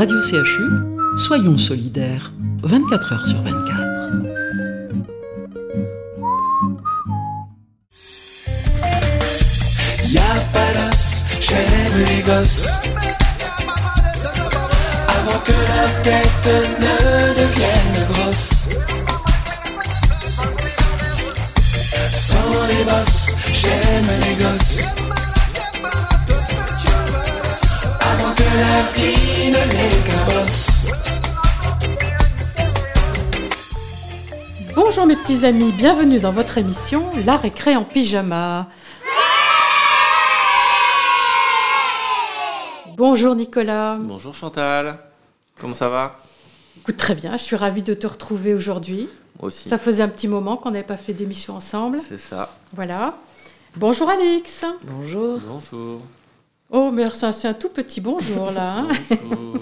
Radio CHU, soyons solidaires, 24 heures sur 24. Y'a pas d'os, j'aime les gosses. Avant que la tête ne devienne grosse. Sans les bosses, j'aime les gosses. La vie ne. Bonjour mes petits amis, bienvenue dans votre émission La récré en pyjama. Bonjour Nicolas. Bonjour Chantal, comment ça va? Écoute, très bien, je suis ravie de te retrouver aujourd'hui. Moi aussi. Ça faisait un petit moment qu'on n'avait pas fait d'émission ensemble. C'est ça. Voilà. Bonjour Alix. Bonjour. Bonjour. Oh, mais ça, c'est un tout petit bonjour là. hein. Bonjour.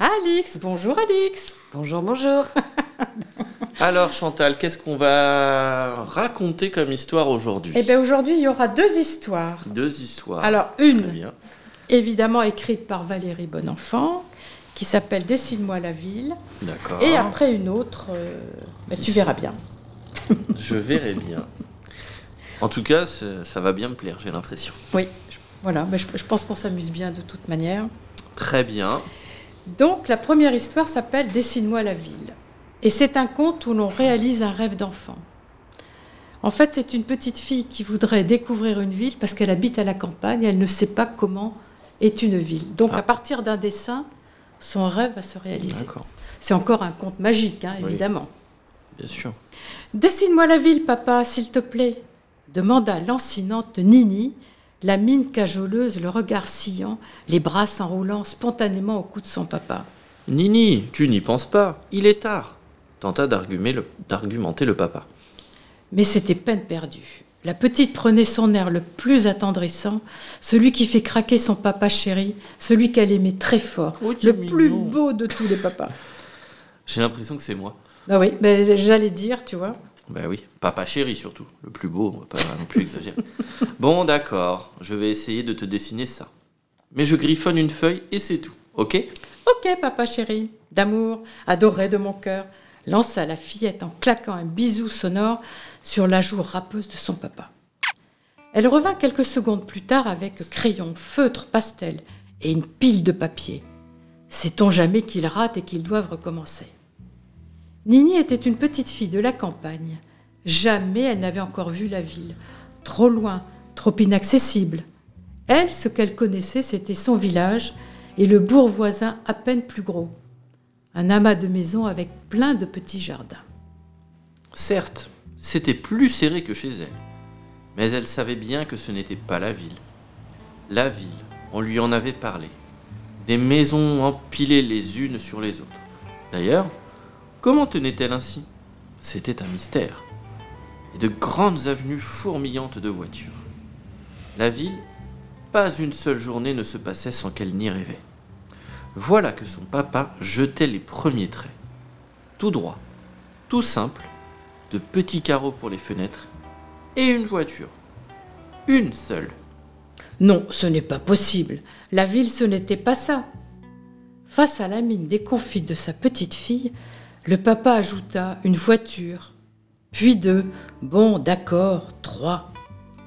Alix, bonjour Alix. Bonjour, bonjour. Alors Chantal, qu'est-ce qu'on va raconter comme histoire aujourd'hui? Eh bien aujourd'hui, il y aura deux histoires. Deux histoires. Alors, une, bien. évidemment écrite par Valérie Bonenfant, qui s'appelle Dessine-moi la ville. D'accord. Et après une autre, euh, bah, tu verras bien. Je verrai bien. En tout cas, ça va bien me plaire, j'ai l'impression. Oui, voilà, je, je pense qu'on s'amuse bien de toute manière. Très bien. Donc la première histoire s'appelle Dessine-moi la ville. Et c'est un conte où l'on réalise un rêve d'enfant. En fait, c'est une petite fille qui voudrait découvrir une ville parce qu'elle habite à la campagne, elle ne sait pas comment est une ville. Donc Ah. à partir d'un dessin, son rêve va se réaliser. D'accord. C'est encore un conte magique, hein, Oui. évidemment. Bien sûr. Dessine-moi la ville, papa, s'il te plaît, demanda lancinante Nini, la mine cajoleuse, le regard sciant, les bras s'enroulant spontanément au cou de son papa. Nini, tu n'y penses pas. Il est tard. Tenta le- d'argumenter le papa. Mais c'était peine perdue. La petite prenait son air le plus attendrissant, celui qui fait craquer son papa chéri, celui qu'elle aimait très fort, Oh, le plus beau de tous les papas. J'ai l'impression que c'est moi. Bah oui, mais j'allais dire, tu vois. Bah oui, papa chéri surtout, le plus beau, on va pas non plus exagérer. Bon d'accord, je vais essayer de te dessiner ça. Mais je griffonne une feuille et c'est tout, ok? Ok, papa chéri, d'amour, adoré de mon cœur, lança la fillette en claquant un bisou sonore sur la joue râpeuse de son papa. Elle revint quelques secondes plus tard avec crayon, feutre, pastel et une pile de papier. Sait-on jamais qu'ils ratent et qu'ils doivent recommencer? Nini était une petite fille de la campagne. Jamais elle n'avait encore vu la ville. Trop loin, trop inaccessible. Elle, ce qu'elle connaissait, c'était son village et le bourg voisin à peine plus gros. Un amas de maisons avec plein de petits jardins. Certes, c'était plus serré que chez elle. Mais elle savait bien que ce n'était pas la ville. La ville, on lui en avait parlé. Des maisons empilées les unes sur les autres. D'ailleurs, comment tenait-elle ainsi? C'était un mystère. Et de grandes avenues fourmillantes de voitures. La ville, pas une seule journée ne se passait sans qu'elle n'y rêvait. Voilà que son papa jetait les premiers traits. Tout droit, tout simple, de petits carreaux pour les fenêtres et une voiture. Une seule. Non, ce n'est pas possible. La ville, ce n'était pas ça. Face à la mine déconfite de sa petite fille, le papa ajouta une voiture, puis deux, bon, d'accord, trois.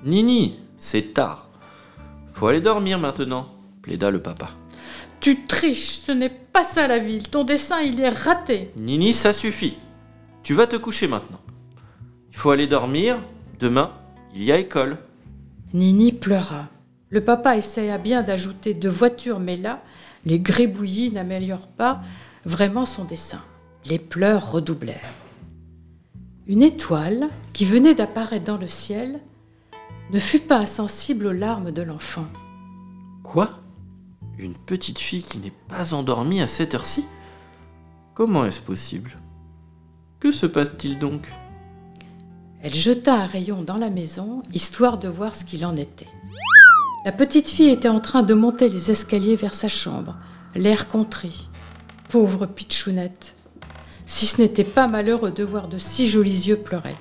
Nini, c'est tard. Faut aller dormir maintenant, plaida le papa. Tu triches, ce n'est pas ça la ville. Ton dessin, il est raté. Nini, ça suffit. Tu vas te coucher maintenant. Il faut aller dormir. Demain, il y a école. Nini pleura. Le papa essaya bien d'ajouter deux voitures, mais là, les grébouillis n'améliorent pas vraiment son dessin. Les pleurs redoublèrent. Une étoile, qui venait d'apparaître dans le ciel, ne fut pas insensible aux larmes de l'enfant. Quoi? Une petite fille qui n'est pas endormie à cette heure-ci? Comment est-ce possible? Que se passe-t-il donc? Elle jeta un rayon dans la maison, histoire de voir ce qu'il en était. La petite fille était en train de monter les escaliers vers sa chambre, l'air contrit. Pauvre pitchounette. Si ce n'était pas malheureux de voir de si jolis yeux pleurer.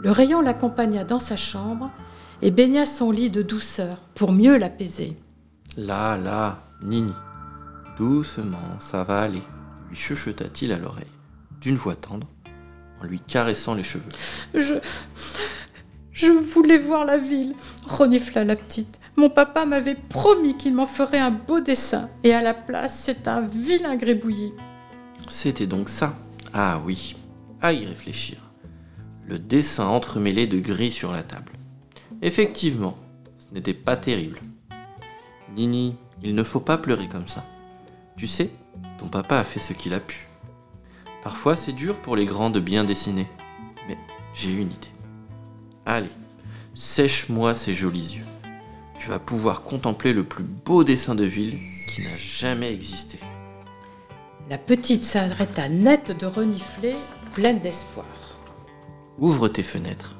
Le rayon l'accompagna dans sa chambre et baigna son lit de douceur pour mieux l'apaiser. Là, là, Nini. Doucement, ça va aller, lui chuchota-t-il à l'oreille, d'une voix tendre, en lui caressant les cheveux. Je. Je voulais voir la ville, renifla la petite. Mon papa m'avait promis qu'il m'en ferait un beau dessin, et à la place, c'est un vilain grébouillis. C'était donc ça. Ah oui, à y réfléchir. Le dessin entremêlé de gris sur la table. Effectivement, ce n'était pas terrible. Nini, il ne faut pas pleurer comme ça. Tu sais, ton papa a fait ce qu'il a pu. Parfois, c'est dur pour les grands de bien dessiner. Mais j'ai une idée. Allez, sèche-moi ces jolis yeux. Tu vas pouvoir contempler le plus beau dessin de ville qui n'a jamais existé. La petite s'arrêta net de renifler, pleine d'espoir. Ouvre tes fenêtres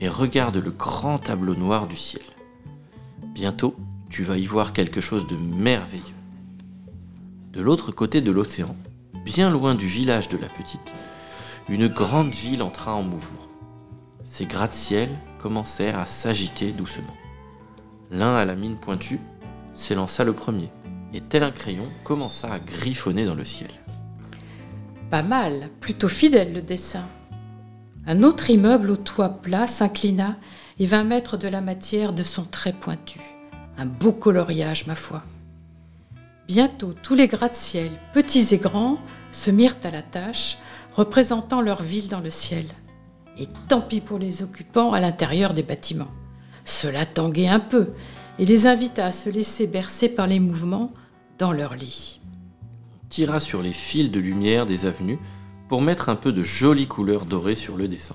et regarde le grand tableau noir du ciel. Bientôt, tu vas y voir quelque chose de merveilleux. De l'autre côté de l'océan, bien loin du village de la petite, une grande ville entra en mouvement. Ses gratte-ciel commencèrent à s'agiter doucement. L'un à la mine pointue s'élança le premier, et tel un crayon commença à griffonner dans le ciel. Pas mal, plutôt fidèle le dessin. Un autre immeuble au toit plat s'inclina et vint mettre de la matière de son trait pointu. Un beau coloriage, ma foi. Bientôt, tous les gratte-ciel, petits et grands, se mirent à la tâche, représentant leur ville dans le ciel. Et tant pis pour les occupants à l'intérieur des bâtiments. Cela tanguait un peu et les invita à se laisser bercer par les mouvements dans leur lit. On tira sur les fils de lumière des avenues pour mettre un peu de jolies couleurs dorées sur le dessin.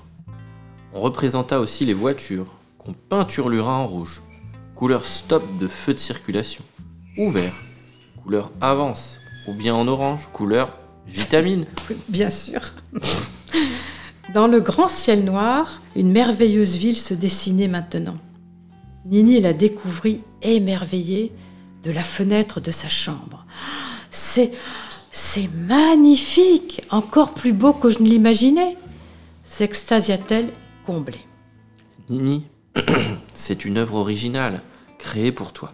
On représenta aussi les voitures, qu'on peinturlura en rouge, couleur stop de feu de circulation, ou vert, couleur avance, ou bien en orange, couleur vitamine. Bien sûr. Dans le grand ciel noir, une merveilleuse ville se dessinait maintenant. Nini la découvrit émerveillée de la fenêtre de sa chambre. C'est. C'est magnifique Encore plus beau que je ne l'imaginais s'extasia-t-elle comblée. Nini, c'est une œuvre originale, créée pour toi,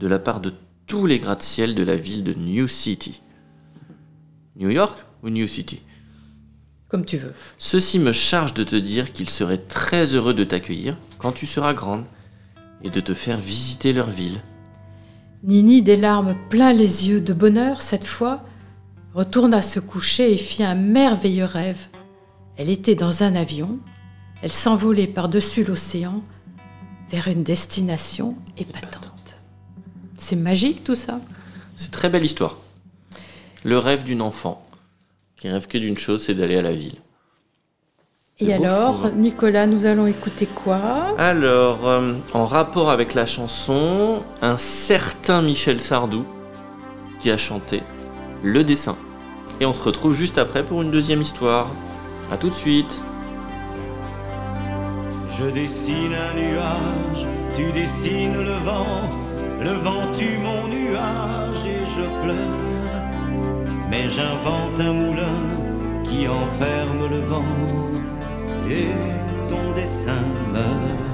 de la part de tous les gratte-ciel de la ville de New City. New York ou New City? Comme tu veux. Ceci me charge de te dire qu'ils seraient très heureux de t'accueillir quand tu seras grande et de te faire visiter leur ville. Nini, des larmes plein les yeux de bonheur cette fois, retourna se coucher et fit un merveilleux rêve. Elle était dans un avion, elle s'envolait par-dessus l'océan vers une destination épatante. C'est magique tout ça C'est très belle histoire. Le rêve d'une enfant qui rêve que d'une chose, c'est d'aller à la ville. Et alors. Nicolas, nous allons écouter quoi? Alors, euh, en rapport avec la chanson, un certain Michel Sardou qui a chanté Le dessin. Et on se retrouve juste après pour une deuxième histoire. A tout de suite. Je dessine un nuage, tu dessines le vent, le vent tue mon nuage et je pleure. Mais j'invente un moulin qui enferme le vent et ton dessin meurt.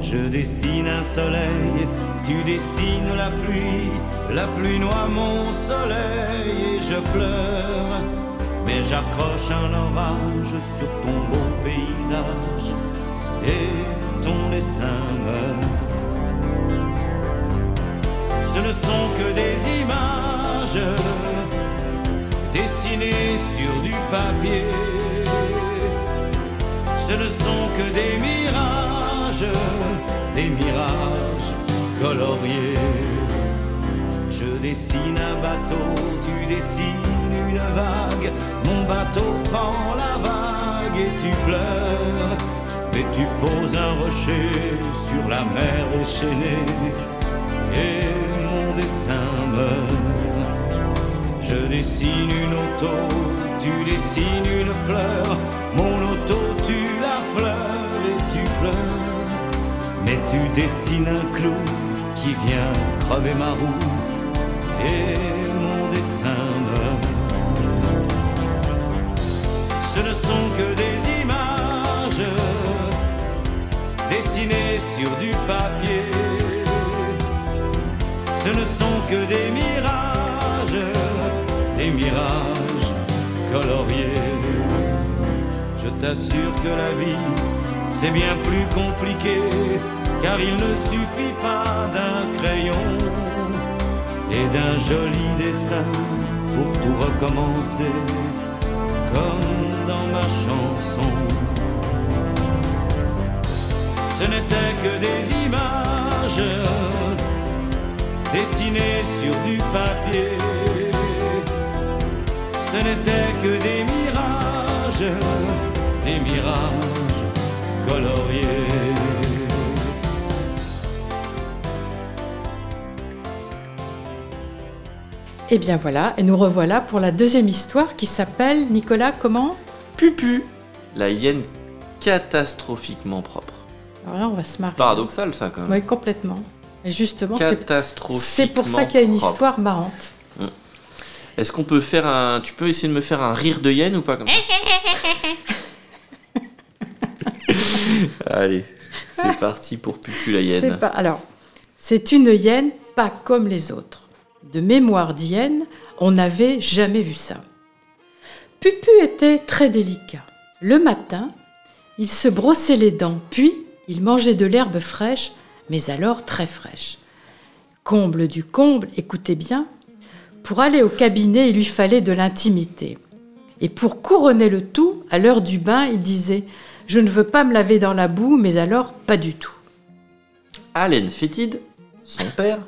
Je dessine un soleil, tu dessines la pluie, la pluie noie mon soleil et je pleure. Mais j'accroche un orage sur ton beau paysage et ton dessin meurt. Ce ne sont que des images dessinées sur du papier. Ce ne sont que des mirages, des mirages coloriés. Je dessine un bateau, tu dessines une vague. Mon bateau fend la vague et tu pleures. Mais tu poses un rocher sur la mer échaînée. Et mon dessin meurt. Je dessine une auto, tu dessines une fleur. Mon auto, tu la fleur et tu pleures. Mais tu dessines un clou qui vient crever ma roue et mon dessin meurt. Ce ne sont que des images dessinées sur du papier. Ce ne sont que des mirages des mirages Je t'assure que la vie, c'est bien plus compliqué, car il ne suffit pas d'un crayon et d'un joli dessin pour tout recommencer, comme dans ma chanson. Ce n'était que des images dessinées sur du papier. Ce n'était que des mirages, des mirages coloriés. Et bien voilà, et nous revoilà pour la deuxième histoire qui s'appelle Nicolas comment? Pupu La hyène catastrophiquement propre. Alors là, on va se marrer. Paradoxal ça quand même. Oui, complètement. Et justement, c'est Catastrophiquement c'est pour ça qu'il y a une propre. histoire marrante. Est-ce qu'on peut faire un. Tu peux essayer de me faire un rire de hyène ou pas comme ça Allez, c'est parti pour Pupu la hyène. Pas. Alors, c'est une hyène pas comme les autres. De mémoire d'hyène, on n'avait jamais vu ça. Pupu était très délicat. Le matin, il se brossait les dents, puis il mangeait de l'herbe fraîche, mais alors très fraîche. Comble du comble, écoutez bien, pour aller au cabinet, il lui fallait de l'intimité. Et pour couronner le tout, à l'heure du bain, il disait Je ne veux pas me laver dans la boue, mais alors pas du tout. Allen Fétide, son père,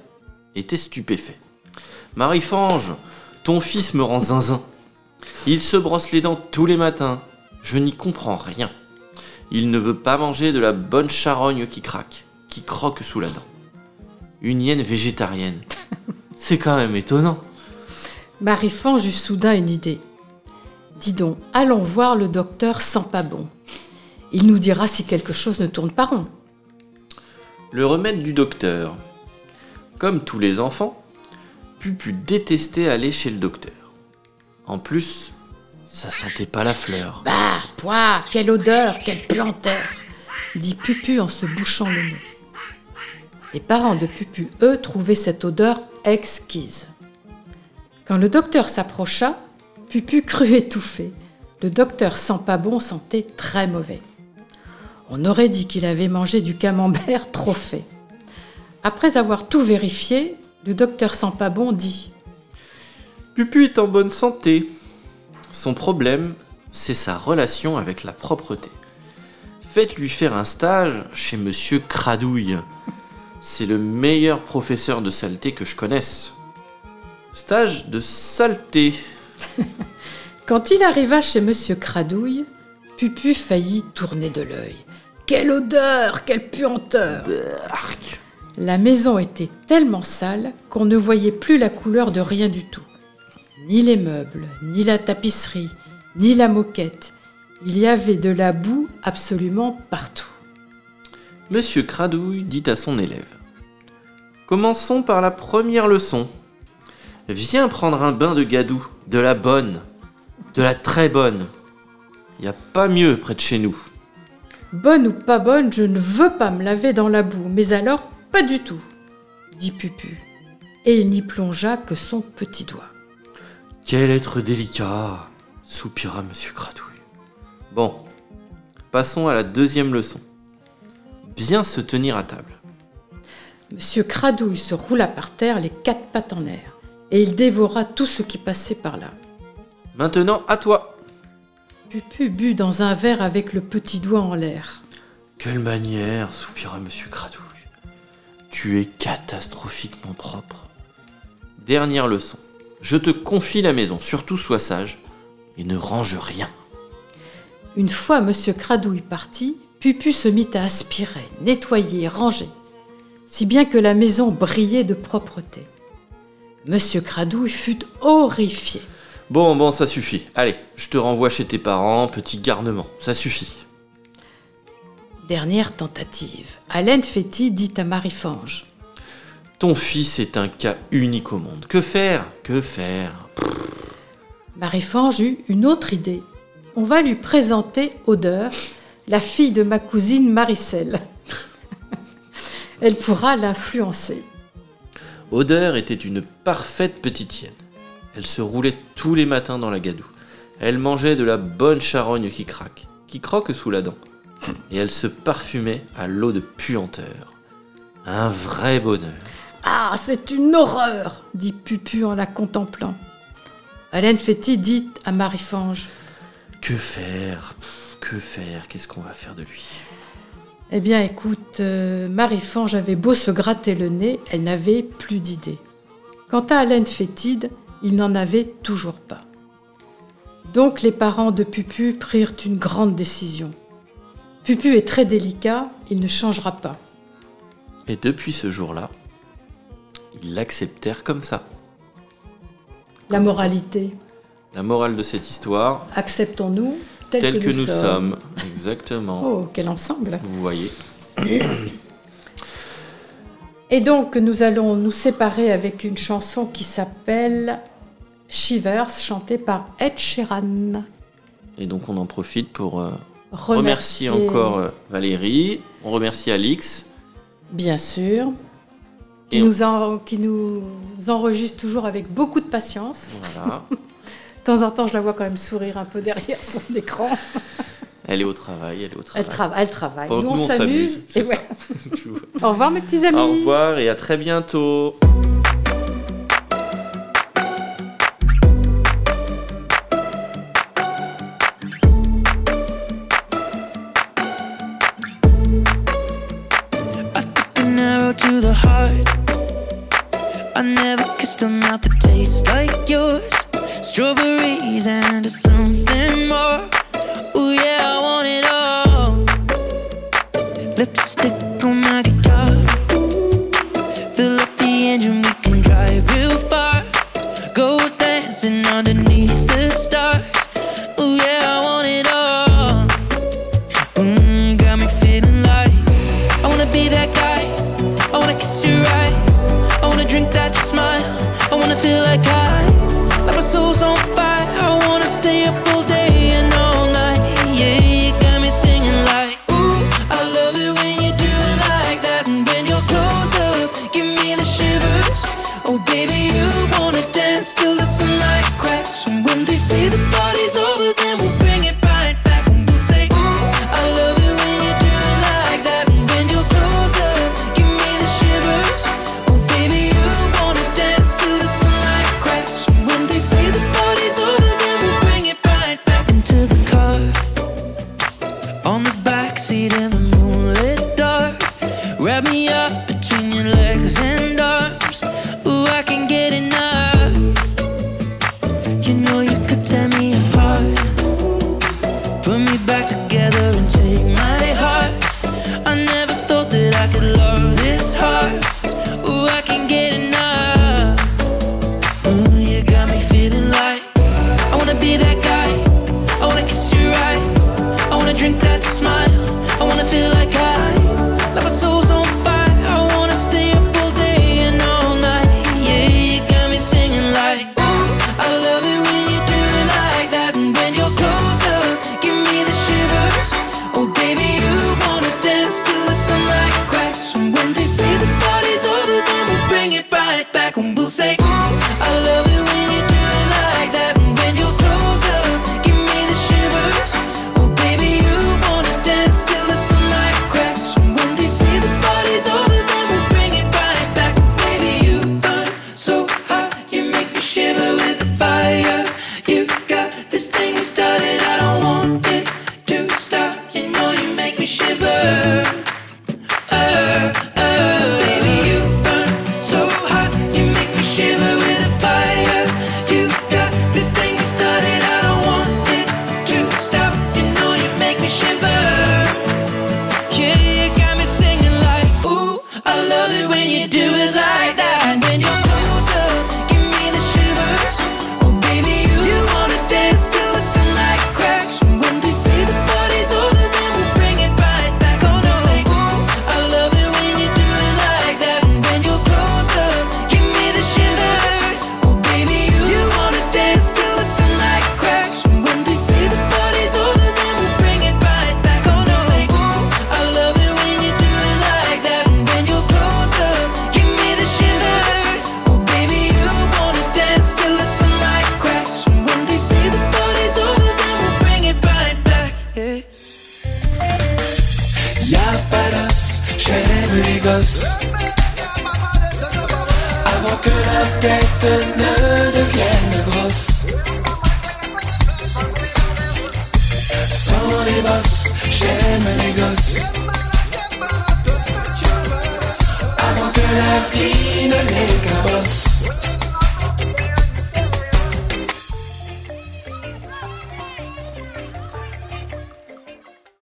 était stupéfait. Marie-Fange, ton fils me rend zinzin. Il se brosse les dents tous les matins. Je n'y comprends rien. Il ne veut pas manger de la bonne charogne qui craque, qui croque sous la dent. Une hyène végétarienne. C'est quand même étonnant. Marie-Fange eut soudain une idée. Dis donc, allons voir le docteur sans pas bon. Il nous dira si quelque chose ne tourne pas rond. Le remède du docteur. Comme tous les enfants, Pupu détestait aller chez le docteur. En plus, ça sentait pas la fleur. Bah, toi, quelle odeur, quelle puanteur dit Pupu en se bouchant le nez. Les parents de Pupu, eux, trouvaient cette odeur exquise. Quand le docteur s'approcha, Pupu crut étouffer. Le docteur sent pas bon sentait très mauvais. On aurait dit qu'il avait mangé du camembert trop fait. Après avoir tout vérifié, le docteur pas bon dit Pupu est en bonne santé. Son problème, c'est sa relation avec la propreté. Faites-lui faire un stage chez Monsieur Cradouille. C'est le meilleur professeur de saleté que je connaisse. Stage de saleté. Quand il arriva chez Monsieur Cradouille, Pupu faillit tourner de l'œil. Quelle odeur, quelle puanteur. La maison était tellement sale qu'on ne voyait plus la couleur de rien du tout. Ni les meubles, ni la tapisserie, ni la moquette. Il y avait de la boue absolument partout. Monsieur Cradouille dit à son élève Commençons par la première leçon. Viens prendre un bain de gadou, de la bonne, de la très bonne. Y a pas mieux près de chez nous. Bonne ou pas bonne, je ne veux pas me laver dans la boue, mais alors pas du tout, dit Pupu. Et il n'y plongea que son petit doigt. Quel être délicat soupira Monsieur Cradouille. Bon, passons à la deuxième leçon. Bien se tenir à table. Monsieur Cradouille se roula par terre les quatre pattes en l'air, et il dévora tout ce qui passait par là. Maintenant, à toi. Pupu but dans un verre avec le petit doigt en l'air. Quelle manière, soupira Monsieur Cradouille. Tu es catastrophiquement propre. Dernière leçon. Je te confie la maison, surtout sois sage et ne range rien. Une fois Monsieur Cradouille parti, Pupu se mit à aspirer, nettoyer, ranger, si bien que la maison brillait de propreté. Monsieur Cradouille fut horrifié. Bon, bon, ça suffit. Allez, je te renvoie chez tes parents, petit garnement. Ça suffit. Dernière tentative. Alain Féty dit à Marie-Fange. Ton fils est un cas unique au monde. Que faire? Que faire? Marie-Fange eut une autre idée. On va lui présenter Odeur, la fille de ma cousine Maricelle. Elle pourra l'influencer. Odeur était une parfaite petite hyène. Elle se roulait tous les matins dans la gadoue. Elle mangeait de la bonne charogne qui craque, qui croque sous la dent. Et elle se parfumait à l'eau de puanteur. Un vrai bonheur. Ah, c'est une horreur dit Pupu en la contemplant. Hélène Fétis dit à Marie-Fange Que faire? Pff, Que faire? Qu'est-ce qu'on va faire de lui? Eh bien, écoute, euh, Marie-Fange avait beau se gratter le nez, elle n'avait plus d'idée. Quant à Hélène Fétide, il n'en avait toujours pas. Donc les parents de Pupu prirent une grande décision. Pupu est très délicat, il ne changera pas. Et depuis ce jour-là, ils l'acceptèrent comme ça. La moralité, La morale de cette histoire, acceptons-nous tel, que, nous sommes. Exactement. Oh, quel ensemble Vous voyez. Et donc nous allons nous séparer avec une chanson qui s'appelle Shivers, chantée par Ed Sheeran. Et donc on en profite pour euh, remercier encore euh, Valérie, on remercie Alix. Bien sûr. Qui Et nous, en- qui nous enregistre toujours avec beaucoup de patience. Voilà. De temps en temps, je la vois quand même sourire un peu derrière son écran. Elle est au travail, elle est au travail. Elle, trava- elle travaille. Nous, on nous, on s'amuse. Et ouais. Au revoir, mes petits amis. Au revoir et à très bientôt. an arrow to the heart. I never kissed a mouth that tastes like yours. Strawberries and something more. Ooh, yeah, You know you could tear me apart. Put me back together